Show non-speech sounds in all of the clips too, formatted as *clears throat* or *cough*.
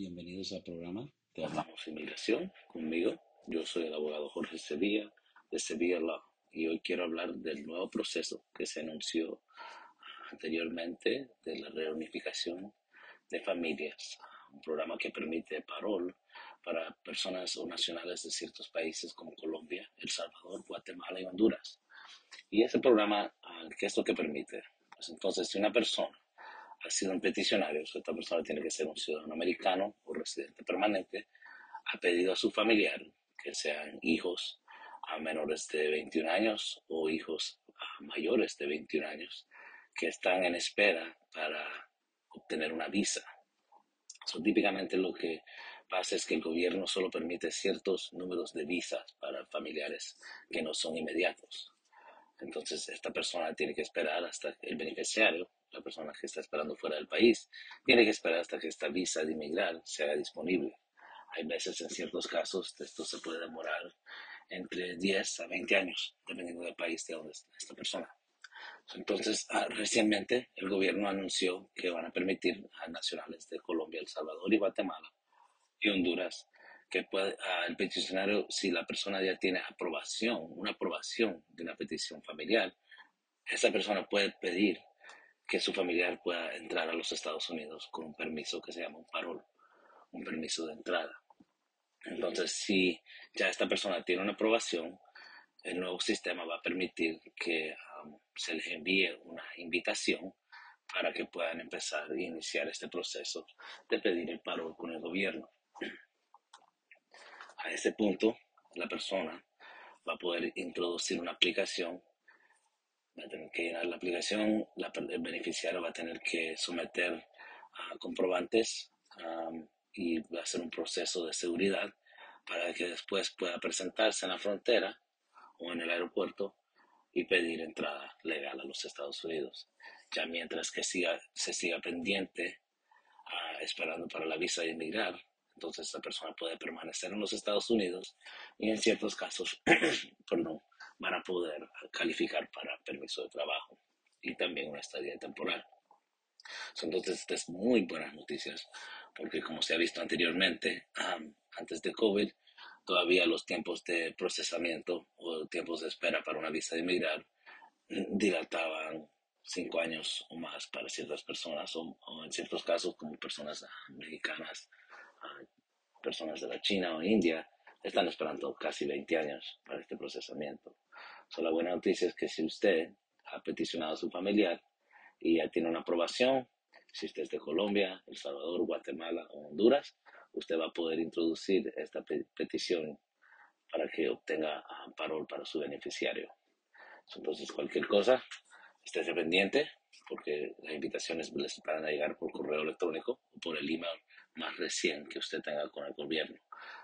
Bienvenidos al programa de Hablamos Inmigración conmigo. Yo soy el abogado Jorge Sevilla de Sevilla Law y hoy quiero hablar del nuevo proceso que se anunció anteriormente de la reunificación de familias, un programa que permite parol para personas o nacionales de ciertos países como Colombia, El Salvador, Guatemala y Honduras. Y ese programa, ¿qué es lo que permite? Pues entonces, si una persona ha sido un peticionario, esta persona tiene que ser un ciudadano americano o residente permanente, ha pedido a su familiar que sean hijos a menores de 21 años o hijos a mayores de 21 años que están en espera para obtener una visa. típicamente lo que pasa es que el gobierno solo permite ciertos números de visas para familiares que no son inmediatos. Entonces, esta persona tiene que esperar hasta el beneficiario la persona que está esperando fuera del país, tiene que esperar hasta que esta visa de inmigrar sea disponible. Hay veces, en ciertos casos, esto se puede demorar entre 10 a 20 años, dependiendo del país de donde está esta persona. Entonces, ah, recientemente el gobierno anunció que van a permitir a nacionales de Colombia, El Salvador y Guatemala y Honduras que puede, ah, el peticionario, si la persona ya tiene aprobación, una aprobación de una petición familiar, esa persona puede pedir que su familiar pueda entrar a los Estados Unidos con un permiso que se llama un parol, un permiso de entrada. Entonces, si ya esta persona tiene una aprobación, el nuevo sistema va a permitir que um, se les envíe una invitación para que puedan empezar a iniciar este proceso de pedir el parol con el gobierno. A ese punto, la persona va a poder introducir una aplicación va a tener que llenar la aplicación, el beneficiario va a tener que someter a comprobantes y va a hacer un proceso de seguridad para que después pueda presentarse en la frontera o en el aeropuerto y pedir entrada legal a los Estados Unidos. Ya mientras que siga, se siga pendiente ah, esperando para la visa de inmigrar, entonces esa persona puede permanecer en los Estados Unidos y en ciertos casos, *clears throat* perdón, van a poder calificar para permiso de trabajo y también una estadía temporal. Entonces, estas es muy buenas noticias, porque como se ha visto anteriormente, antes de COVID, todavía los tiempos de procesamiento o tiempos de espera para una visa de inmigrar mm, dilataban cinco años o más para ciertas personas, o, en ciertos casos como personas mexicanas, personas de la China o India, están esperando casi 20 años para este procesamiento la buena noticia es que si usted ha peticionado a su familiar y ya tiene una aprobación, si usted es de Colombia, El Salvador, Guatemala o Honduras, usted va a poder introducir esta petición para que obtenga parol para su beneficiario. Entonces, cualquier cosa, esté pendiente porque las invitaciones les van a llegar por correo electrónico o por el email más recién que usted tenga con el gobierno.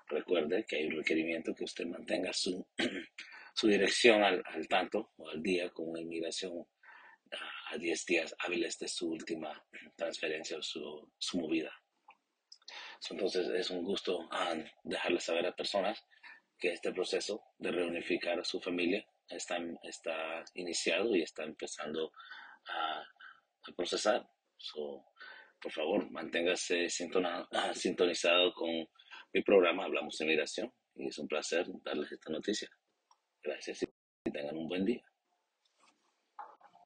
Recuerde que hay un requerimiento que usted mantenga su *clears throat* su dirección al, tanto o al día con una inmigración a 10 días hábiles de su última transferencia o su, su movida. Entonces es un gusto um, dejarles saber a personas que este proceso de reunificar a su familia está, está iniciado y está empezando a, a procesar. por favor, manténgase sintonizado con mi programa Hablamos de Migración y es un placer darles esta noticia. Gracias y tengan un buen día.